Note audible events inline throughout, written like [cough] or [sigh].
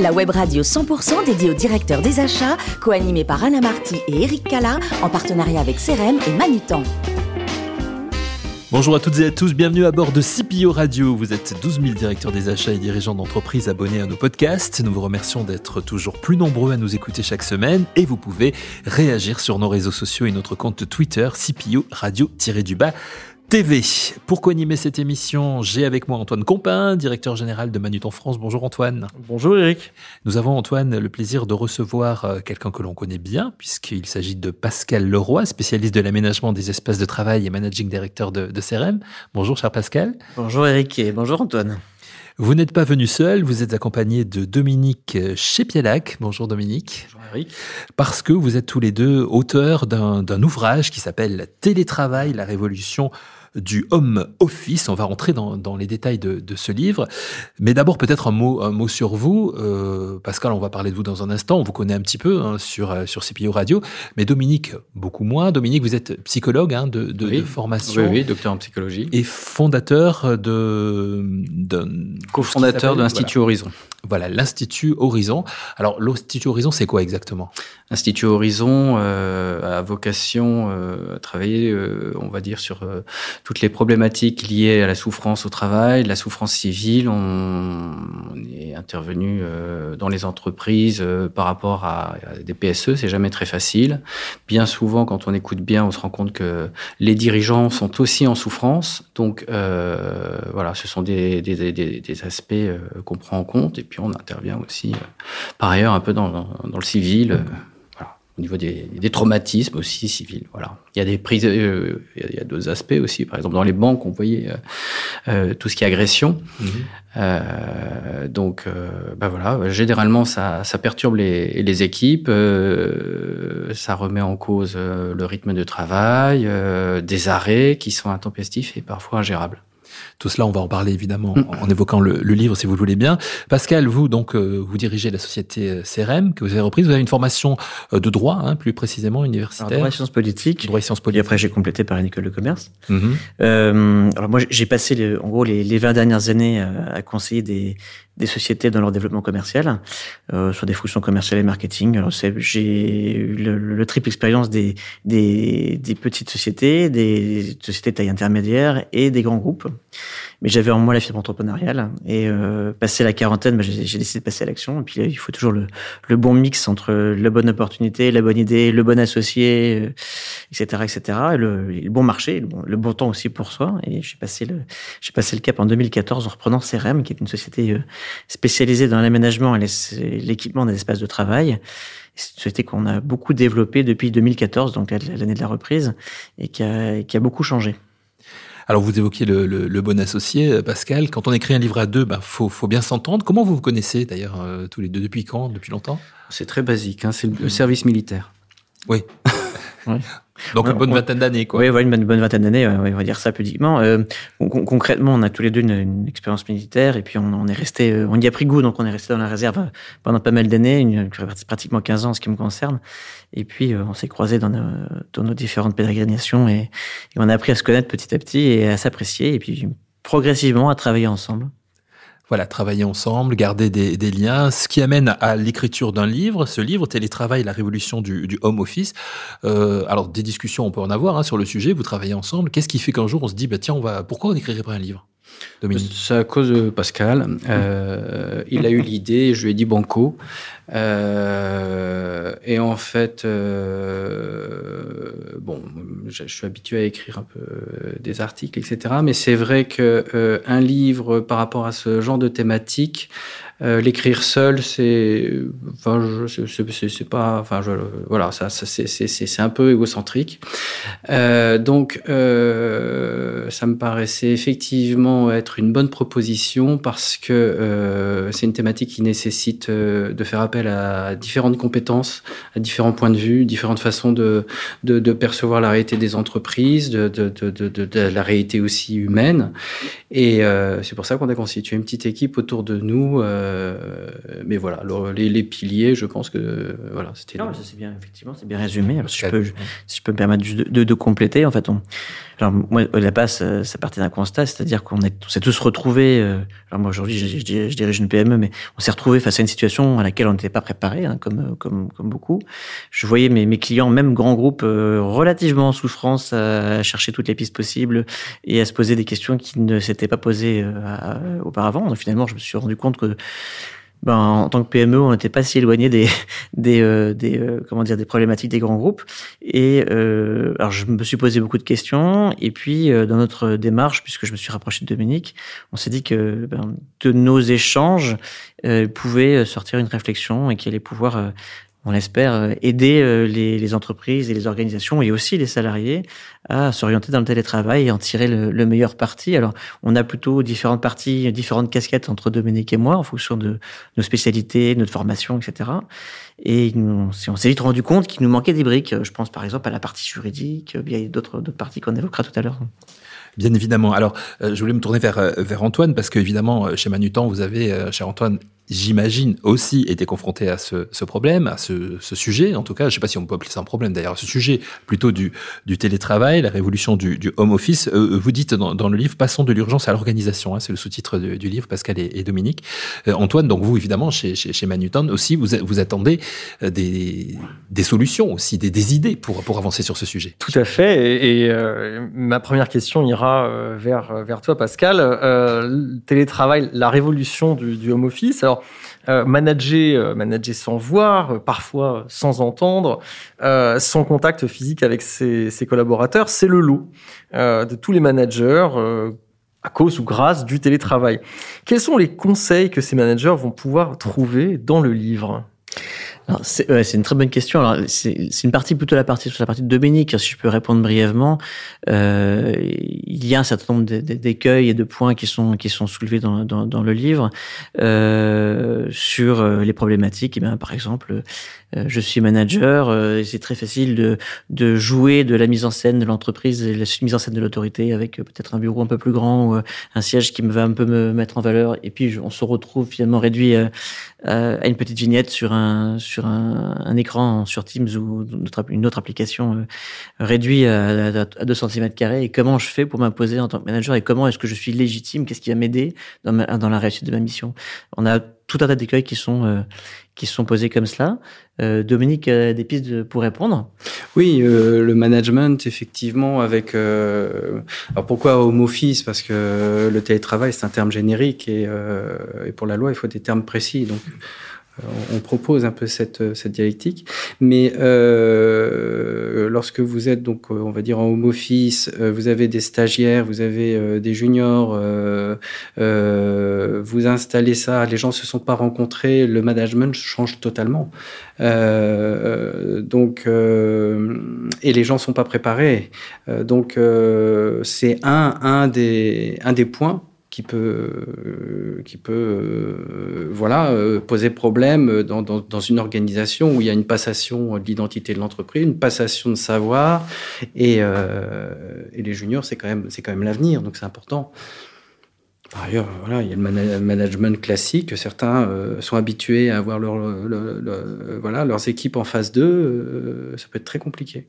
La web radio 100% dédiée aux directeurs des achats, co-animée par Anna Marty et Eric Cala, en partenariat avec CRM et Manutan. Bonjour à toutes et à tous, bienvenue à bord de CPO Radio. Vous êtes 12 000 directeurs des achats et dirigeants d'entreprises abonnés à nos podcasts. Nous vous remercions d'être toujours plus nombreux à nous écouter chaque semaine et vous pouvez réagir sur nos réseaux sociaux et notre compte Twitter CPO Radio-du-bas. TV. Pour co-animer cette émission, j'ai avec moi Antoine Compin, directeur général de Manutan France. Bonjour Antoine. Bonjour Eric. Nous avons Antoine le plaisir de recevoir euh, quelqu'un que l'on connaît bien, puisqu'il s'agit de Pascal Leroy, spécialiste de l'aménagement des espaces de travail et managing director de, de CRM. Bonjour cher Pascal. Bonjour Eric et bonjour Antoine. Vous n'êtes pas venu seul, vous êtes accompagné de Dominique Chepielac. Bonjour Dominique. Bonjour Eric. Parce que vous êtes tous les deux auteurs d'un ouvrage qui s'appelle Télétravail, la révolution du home office. On va rentrer dans, dans les détails de, de, ce livre. Mais d'abord, peut-être un mot, un mot sur vous. Euh, Pascal, on va parler de vous dans un instant. On vous connaît un petit peu hein, sur, euh, sur CPO Radio. Mais Dominique, beaucoup moins. Dominique, vous êtes psychologue hein, de, de, oui. de, formation. Oui, oui, docteur en psychologie. Et fondateur de... Co-fondateur de l'Institut voilà. Horizon. Voilà, l'Institut Horizon. Alors, l'Institut Horizon, c'est quoi exactement? L'Institut Horizon euh, a vocation euh, à travailler, euh, on va dire, sur toutes les problématiques liées à la souffrance au travail, la souffrance civile. On, est intervenu dans les entreprises par rapport à, des PSE, c'est jamais très facile. Bien souvent, quand on écoute bien, on se rend compte que les dirigeants sont aussi en souffrance. Donc, voilà, ce sont des, des, des, des aspects qu'on prend en compte. Puis on intervient aussi, euh, par ailleurs, un peu dans, le civil, euh, voilà, au niveau des, des, traumatismes aussi civils. Voilà. Il y a des prises, euh, il y a, d'autres aspects aussi. Par exemple, dans les banques, on voyait tout ce qui est agression. Mmh. donc, ben voilà, généralement, ça, ça perturbe les, les équipes, ça remet en cause le rythme de travail, des arrêts qui sont intempestifs et parfois ingérables. Tout cela, on va en parler évidemment en, en évoquant le, le, livre, si vous le voulez bien. Pascal, vous donc, euh, vous dirigez la société CRM que vous avez reprise. Vous avez une formation euh, de droit, hein, plus précisément universitaire. Alors, droit et sciences politiques. Droit et sciences politiques. Et après, j'ai complété par une école de commerce. Mm -hmm. euh, alors moi, j'ai passé, les, en gros, les, les 20 dernières années à, à conseiller des, des sociétés dans leur développement commercial, euh, sur des fonctions commerciales et marketing. J'ai eu le, le, triple expérience des, des, des, petites sociétés, des sociétés de taille intermédiaire et des grands groupes. Mais j'avais en moi la fibre entrepreneuriale et euh, passé la quarantaine, bah, j'ai décidé de passer à l'action. Et puis il faut toujours le, le, bon mix entre la bonne opportunité, la bonne idée, le bon associé, etc., etc. Et le, le bon marché, le bon, temps aussi pour soi. Et j'ai passé j'ai passé le cap en 2014 en reprenant CRM, qui est une société spécialisée dans l'aménagement et l'équipement des espaces de travail. C'est une société qu'on a beaucoup développée depuis 2014, donc l'année de la reprise, et qui a, qui a beaucoup changé. Alors vous évoquiez le, le, le, bon associé, Pascal. Quand on écrit un livre à deux, ben faut, faut bien s'entendre. Comment vous vous connaissez d'ailleurs euh, tous les deux Depuis quand Depuis longtemps? C'est très basique. Hein, c'est le, le service militaire. Oui. Oui. Donc une bonne vingtaine d'années, quoi. Oui, ouais, une bonne vingtaine d'années, on va dire ça pudiquement. Euh, con concrètement, on a tous les deux une, une expérience militaire et puis on, on, est resté, on y a pris goût, donc on est resté dans la réserve pendant pas mal d'années, pratiquement 15 ans en ce qui me concerne. Et puis on s'est croisés dans nos, dans nos différentes pérégrinations et, et on a appris à se connaître petit à petit et à s'apprécier et puis progressivement à travailler ensemble voilà, travailler ensemble, garder des, liens, ce qui amène à l'écriture d'un livre. Ce livre, Télétravail, la révolution du, home office. Euh, alors, des discussions, on peut en avoir hein, sur le sujet. Vous travaillez ensemble. Qu'est-ce qui fait qu'un jour on se dit, bah, tiens, on va, pourquoi on n'écrirait pas un livre c'est à cause de Pascal. Euh, il a eu l'idée, je lui ai dit banco. Euh, et en fait, euh, bon, je, suis habitué à écrire un peu des articles, etc. Mais c'est vrai que euh, un livre par rapport à ce genre de thématique, euh, l'écrire seul, c'est, enfin, c'est pas, enfin, voilà, ça, ça c'est un peu égocentrique. Euh, donc, euh, ça me paraissait effectivement être une bonne proposition parce que euh, c'est une thématique qui nécessite euh, de faire appel à différentes compétences, à différents points de vue, différentes façons de, de, de percevoir la réalité des entreprises, de, de, la réalité aussi humaine. Et euh, c'est pour ça qu'on a constitué une petite équipe autour de nous. mais voilà, alors, les, les, piliers, je pense que voilà, c'était. Non, ça c'est bien, effectivement, c'est bien résumé. Alors, si, je peux, si je peux me permettre de compléter, en fait, on, Alors moi, la base, ça, partait d'un constat, c'est-à-dire qu'on s'est tous retrouvés. alors moi aujourd'hui, je, dirige une PME, mais on s'est retrouvés face à une situation à laquelle on n'était pas préparé, hein, comme, comme, comme beaucoup. Je voyais mes, mes clients, même grands groupes, relativement en souffrance, à chercher toutes les pistes possibles et à se poser des questions qui ne s'étaient pas posées auparavant. Donc finalement, je me suis rendu compte que ben, en tant que PME, on n'était pas si éloigné des, [laughs] des, euh, des euh, comment dire, des problématiques des grands groupes. Et euh, alors, je me suis posé beaucoup de questions. Et puis, euh, dans notre démarche, puisque je me suis rapproché de Dominique, on s'est dit que ben, de nos échanges pouvait sortir une réflexion et qu'il allait pouvoir on espère euh, aider euh, les, entreprises et les organisations et aussi les salariés à s'orienter dans le télétravail et en tirer le, meilleur parti. Alors, on a plutôt différentes parties, différentes casquettes entre Dominique et moi en fonction de nos spécialités, notre formation, etc. Et on, s'est vite rendu compte qu'il nous manquait des briques. Je pense par exemple à la partie juridique, il y a d'autres parties qu'on évoquera tout à l'heure. Bien évidemment. Alors, euh, je voulais me tourner vers, vers Antoine, parce qu'évidemment, chez Manutan, vous avez, cher Antoine, j'imagine, aussi été confronté à ce, problème, à ce, sujet, en tout cas, je ne sais pas si on peut appeler ça un problème d'ailleurs, ce sujet plutôt du, télétravail, la révolution du, home office. Euh, vous dites dans, le livre, passons de l'urgence à l'organisation, hein, c'est le sous-titre du livre, Pascal et, Dominique. Euh, Antoine, donc vous, évidemment, chez, chez, chez Manutan aussi, vous, vous attendez euh, des, solutions aussi, des, idées pour, pour avancer sur ce sujet. Tout à fait, et, ma première question ira vers, vers toi, Pascal. télétravail, la révolution du, home office. Euh, manager, euh, manager sans voir, euh, parfois sans entendre, sans contact physique avec ses collaborateurs, c'est le lot de tous les managers à cause ou grâce du télétravail. Quels sont les conseils que ces managers vont pouvoir trouver dans le livre? C'est ouais, une très bonne question. C'est une partie plutôt la partie sur la partie de Dominique, si je peux répondre brièvement. Euh, il y a un certain nombre d'écueils et de points qui sont qui sont soulevés dans, dans, dans le livre euh, sur euh, les problématiques. Et eh bien, par exemple, je suis manager, euh, c'est très facile de, de jouer de la mise en scène de l'entreprise et la mise en scène de l'autorité avec euh, peut-être un bureau un peu plus grand ou un siège qui me va un peu me mettre en valeur. Et puis on se retrouve finalement réduit à, une petite vignette sur un sur un, écran sur Teams ou une autre application réduit à, à 2 cm. Et comment je fais pour m'imposer en tant que manager et comment est-ce que je suis légitime? Qu'est-ce qui va m'aider dans, dans la réussite de ma mission? On a tout un tas d'écueils qui sont qui se sont posés comme cela. Euh, Dominique, euh, des pistes pour répondre? Oui, euh, le management, effectivement, avec... Euh, alors pourquoi home office? Parce que le télétravail, c'est un terme générique et, et, pour la loi, il faut des termes précis. Donc on propose un peu cette, cette dialectique, mais euh, lorsque vous êtes donc, on va dire en home office, euh, vous avez des stagiaires, vous avez euh, des juniors, vous installez ça, les gens se sont pas rencontrés, le management change totalement. donc et les gens sont pas préparés. donc c'est un un des un des points qui peut, euh, qui peut euh, voilà, euh, poser problème dans, dans, dans, une organisation où il y a une passation de l'identité de l'entreprise, une passation de savoir, et, et les juniors, c'est quand même, quand même l'avenir, donc c'est important. Par ailleurs, voilà, il y a le management classique. Certains sont habitués à avoir leur, voilà, leurs équipes en phase 2. ça peut être très compliqué.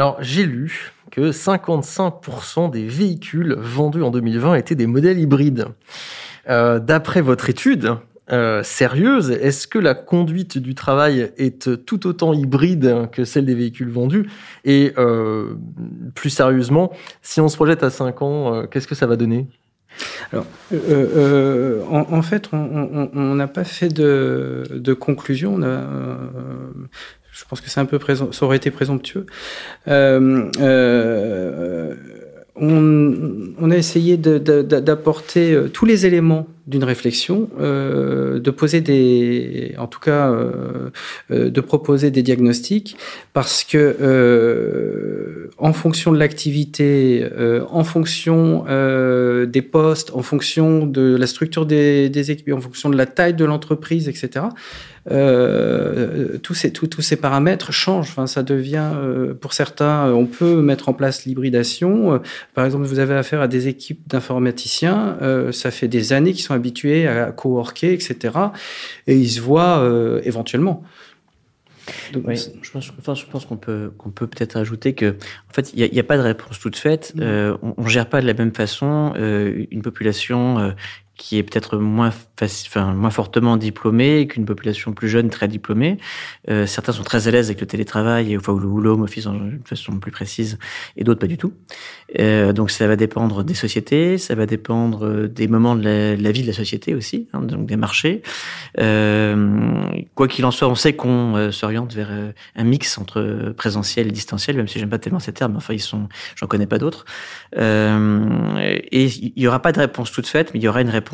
Alors, j'ai lu que 55% des véhicules vendus en 2020 étaient des modèles hybrides. Euh, D'après votre étude euh, sérieuse, est-ce que la conduite du travail est tout autant hybride que celle des véhicules vendus? Et euh, plus sérieusement, si on se projette à 5 ans, qu'est-ce que ça va donner? Alors, en, fait, on n'a pas fait de, conclusion. On a, je pense que c'est un peu ça aurait été présomptueux. Euh, euh, on, a essayé d'apporter euh, tous les éléments d'une réflexion, euh, de poser des, en tout cas, euh, euh de proposer des diagnostics, parce que en fonction de l'activité, en fonction des postes, en fonction de la structure des, équipes, en fonction de la taille de l'entreprise, etc. Tous, ces, tous, tous ces paramètres changent. Enfin, ça devient, pour certains, on peut mettre en place l'hybridation. par exemple, vous avez affaire à des équipes d'informaticiens, ça fait des années qu'ils sont habitués à coworker, etc. Et ils se voient éventuellement oui, je pense, enfin, je pense qu'on peut qu'on peut peut-être ajouter que en fait il n'y a, a, pas de réponse toute faite. Euh, on, on gère pas de la même façon euh, une population euh, qui est peut-être moins, enfin, moins fortement diplômée qu'une population plus jeune, très diplômée. Euh, certains sont très à l'aise avec le télétravail, enfin, ou le home office de façon plus précise, et d'autres pas du tout. Euh, donc ça va dépendre des sociétés, ça va dépendre des moments de la, vie de la société aussi, hein, donc des marchés. Euh, quoi qu'il en soit, on sait qu'on euh, s'oriente vers euh, un mix entre présentiel et distanciel, même si j'aime pas tellement ces termes, enfin ils sont, j'en connais pas d'autres. et il y aura pas de réponse toute faite, mais il y aura une réponse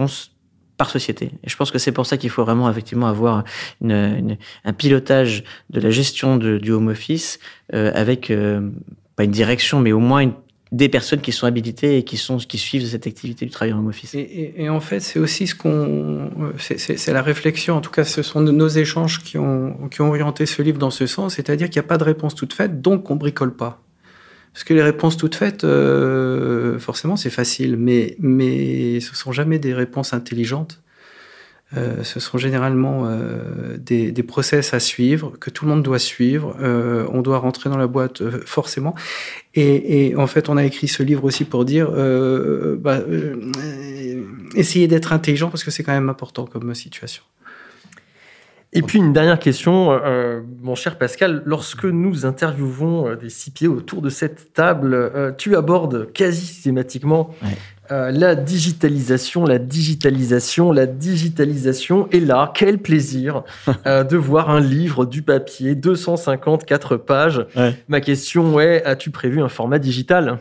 par société. Et je pense que c'est pour ça qu'il faut vraiment effectivement avoir un pilotage de la gestion du home office euh, avec euh, pas une direction, mais au moins des personnes qui sont habilitées et qui sont qui suivent cette activité du travail en home office. Et en fait, c'est aussi ce qu'on, c'est la réflexion. En tout cas, ce sont nos échanges qui ont qui ont orienté ce livre dans ce sens, c'est-à-dire qu'il n'y a pas de réponse toute faite, donc on bricole pas. Parce que les réponses toutes faites, euh, forcément, c'est facile, mais, mais ce sont jamais des réponses intelligentes. Euh, ce sont généralement euh, des, process à suivre, que tout le monde doit suivre. On doit rentrer dans la boîte forcément. Et, et, en fait, on a écrit ce livre aussi pour dire bah, essayez d'être intelligent parce que c'est quand même important comme situation. Et puis une dernière question, euh, mon cher Pascal, lorsque nous interviewons euh, des CPO autour de cette table, euh, tu abordes quasi systématiquement ouais. euh, la digitalisation, la digitalisation, la digitalisation. Et là, quel plaisir euh, [laughs] de voir un livre du papier, 254 pages. Ouais. Ma question est, as-tu prévu un format digital?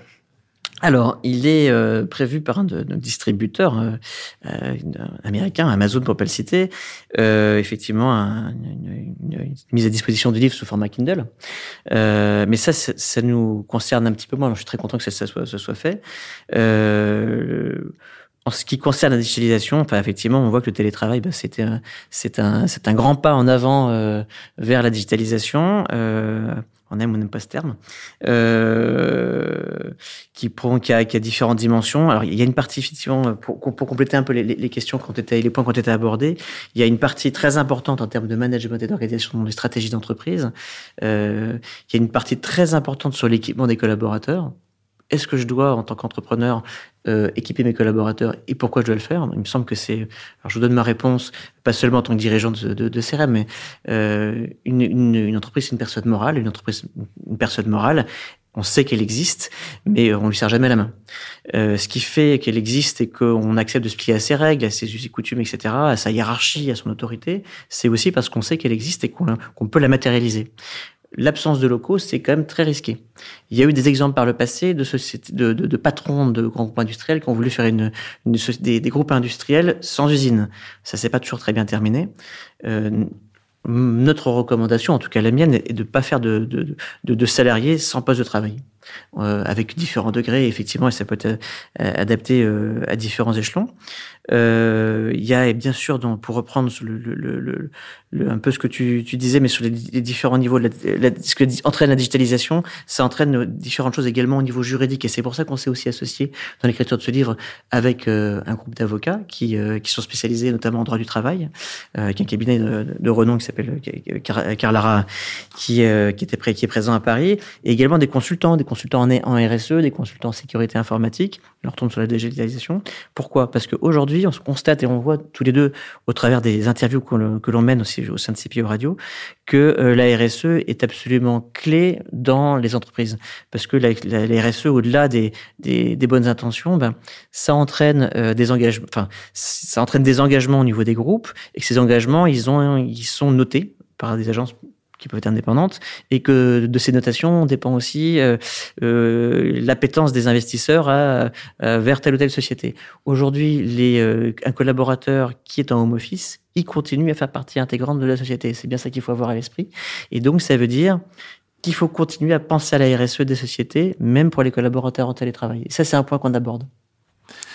Alors, il est euh, prévu par un de nos distributeurs euh, euh, américain, Amazon pour pas le citer, euh, effectivement un, une, mise à disposition du livre sous format Kindle. Euh, mais ça, ça nous concerne un petit peu moins. je suis très content que ça, soit, ça soit, fait. En ce qui concerne la digitalisation, enfin, effectivement, on voit que le télétravail, bah, c'est un, un grand pas en avant euh, vers la digitalisation. Euh, on aime ou on n'aime pas ce terme, euh, qui, qui, a, qui a différentes dimensions. Alors, il y a une partie, effectivement, pour, pour compléter un peu les, les questions ont été, les points qui ont été abordés, il y a une partie très importante en termes de management et d'organisation des stratégies d'entreprise. Euh, il y a une partie très importante sur l'équipement des collaborateurs est-ce que je dois, en tant qu'entrepreneur, euh, équiper mes collaborateurs et pourquoi je dois le faire? Il me semble que c'est. Alors, je vous donne ma réponse, pas seulement en tant que dirigeant de, de, CRM, mais euh, une, entreprise, c'est une personne morale. Une entreprise, une personne morale, on sait qu'elle existe, mais on lui sert jamais la main. Euh, ce qui fait qu'elle existe et qu'on accepte de se plier à ses règles, à ses us et coutumes, etc., à sa hiérarchie, à son autorité, c'est aussi parce qu'on sait qu'elle existe et qu'on qu peut la matérialiser l'absence de locaux, c'est quand même très risqué. Il y a eu des exemples par le passé de, de, patrons de grands groupes industriels qui ont voulu faire une, des, groupes industriels sans usine. Ça s'est pas toujours très bien terminé. Euh, notre recommandation, en tout cas la mienne, est de ne pas faire de, de, salariés sans poste de travail, euh, avec différents degrés, effectivement, et ça peut être euh, adapté euh, à différents échelons. Il y a bien sûr, pour reprendre un peu ce que tu, disais, mais sur les, différents niveaux, ce que entraîne la digitalisation, ça entraîne différentes choses également au niveau juridique, et c'est pour ça qu'on s'est aussi associé dans l'écriture de ce livre avec un groupe d'avocats qui, qui sont spécialisés notamment en droit du travail, avec un cabinet de, renom qui s'appelle Carlara, qui, qui qui est présent à Paris, et également des consultants, des consultants en, en RSE, des consultants en sécurité informatique. On retourne sur la digitalisation. Pourquoi? Parce qu'aujourd'hui on se constate et on voit tous les deux au travers des interviews que l'on mène aussi au sein de CPO Radio que euh, la RSE est absolument clé dans les entreprises parce que la, RSE au-delà des, bonnes intentions, ben, ça entraîne euh, des engagements, enfin ça entraîne des engagements au niveau des groupes et que ces engagements ils sont notés par des agences qui peuvent être indépendantes, et que de ces notations dépend aussi euh, euh, l'appétence des investisseurs à, vers telle ou telle société. Aujourd'hui, euh, un collaborateur qui est en home office, il continue à faire partie intégrante de la société. C'est bien ça qu'il faut avoir à l'esprit. Et donc, ça veut dire qu'il faut continuer à penser à la RSE des sociétés, même pour les collaborateurs en télétravail. Et ça, c'est un point qu'on aborde.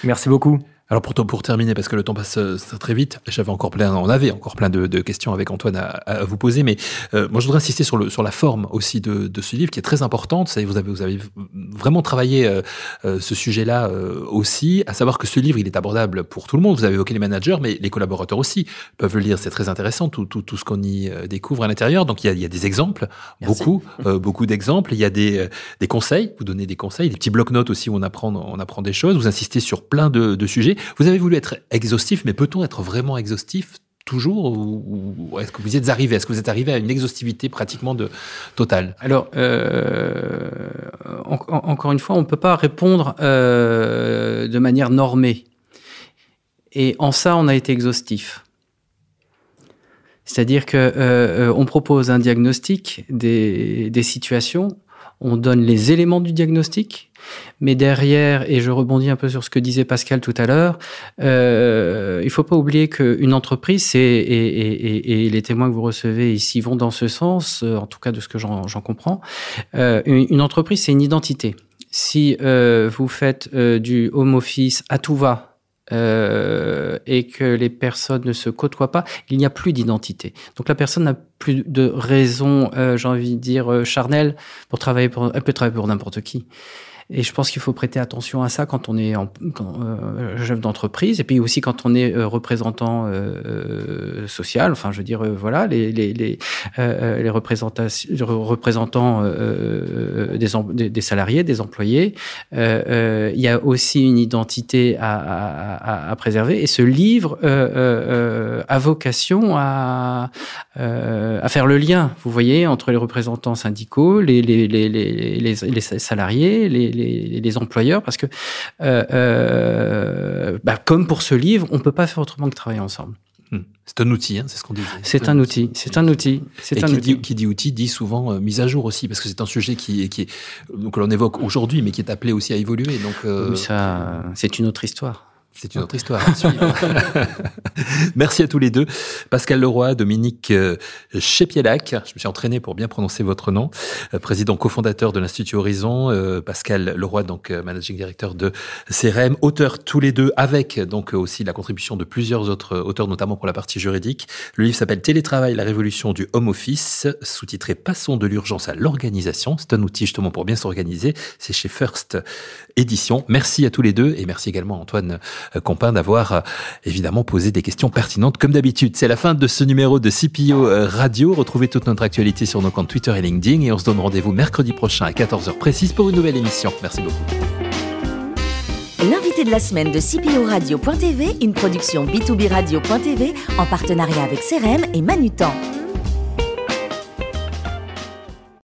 Merci beaucoup. Alors pour, pour terminer, parce que le temps passe euh, très vite, j'avais encore plein, on avait encore plein de, de questions avec Antoine à, à vous poser, mais euh, moi je voudrais insister sur, le, sur la forme aussi de, de ce livre qui est très importante. Vous avez, vous avez vraiment travaillé euh, euh ce sujet-là euh, aussi, à savoir que ce livre il est abordable pour tout le monde. Vous avez évoqué les managers, mais les collaborateurs aussi peuvent le lire. C'est très intéressant tout, tout, tout ce qu'on y découvre à l'intérieur. Donc il y a, il y a des exemples, Merci. beaucoup, [laughs] beaucoup d'exemples. Il y a des, des conseils. Vous donnez des conseils, des petits blocs-notes aussi où on apprend, on apprend des choses. Vous insistez sur plein de, de sujets. Vous avez voulu être exhaustif, mais peut-on être vraiment exhaustif toujours ou, est-ce que vous y êtes arrivé? Est-ce que vous êtes arrivé à une exhaustivité pratiquement totale? Alors, euh, en, encore une fois, on ne peut pas répondre euh, de manière normée. Et en ça, on a été exhaustif. C'est-à-dire que euh, on propose un diagnostic des situations, on donne les éléments du diagnostic, mais derrière, et je rebondis un peu sur ce que disait Pascal tout à l'heure, euh, il faut pas oublier qu'une entreprise, c'est, et, et, et, les témoins que vous recevez ici vont dans ce sens, euh, en tout cas de ce que j'en comprends, euh, une, entreprise, c'est une identité. Si euh, vous faites euh, du home office à tout va, euh, et que les personnes ne se côtoient pas, il n'y a plus d'identité. Donc la personne n'a plus de raison, euh, j'ai envie de dire, euh, charnelle pour travailler pour, elle peut travailler pour n'importe qui. Et je pense qu'il faut prêter attention à ça quand on est euh, chef d'entreprise et puis aussi quand on est euh, représentant euh, social. Enfin, je veux dire, euh, voilà, les les les, euh, les représentants des, des, salariés, des employés. il y a aussi une identité à, à, à préserver. Et ce livre a vocation à à faire le lien, vous voyez, entre les représentants syndicaux, les les les les, les, les salariés, les les, employeurs, parce que, euh, euh, bah, comme pour ce livre, on peut pas faire autrement que travailler ensemble. Hmm. C'est un outil, hein, c'est ce qu'on dit. C'est un, outil, c'est un outil. C'est un qui, outil. Dit, qui dit outil dit souvent euh, mise à jour aussi, parce que c'est un sujet qui, qui est, donc l'on évoque aujourd'hui, mais qui est appelé aussi à évoluer. Donc euh... ça, c'est une autre histoire. C'est une autre histoire. [laughs] Merci à tous les deux. Pascal Leroy, Dominique euh, Chepielac, je me suis entraîné pour bien prononcer votre nom, euh, président cofondateur de l'Institut Horizon, euh, Pascal Leroy, donc managing director de CRM, auteur tous les deux avec donc aussi la contribution de plusieurs autres auteurs, notamment pour la partie juridique. Le livre s'appelle Télétravail, la révolution du home office, sous-titré Passons de l'urgence à l'organisation. C'est un outil justement pour bien s'organiser. C'est chez First Édition. Merci à tous les deux et merci également Antoine euh, Compin d'avoir euh, évidemment posé des questions pertinentes comme d'habitude. C'est la fin de ce numéro de CPO euh, Radio. Retrouvez toute notre actualité sur nos comptes Twitter et LinkedIn et on se donne rendez-vous mercredi prochain à 14h précise pour une nouvelle émission. Merci beaucoup. L'invité de la semaine de CPO Radio.tv, une production B2B Radio.tv en partenariat avec CRM et Manutan.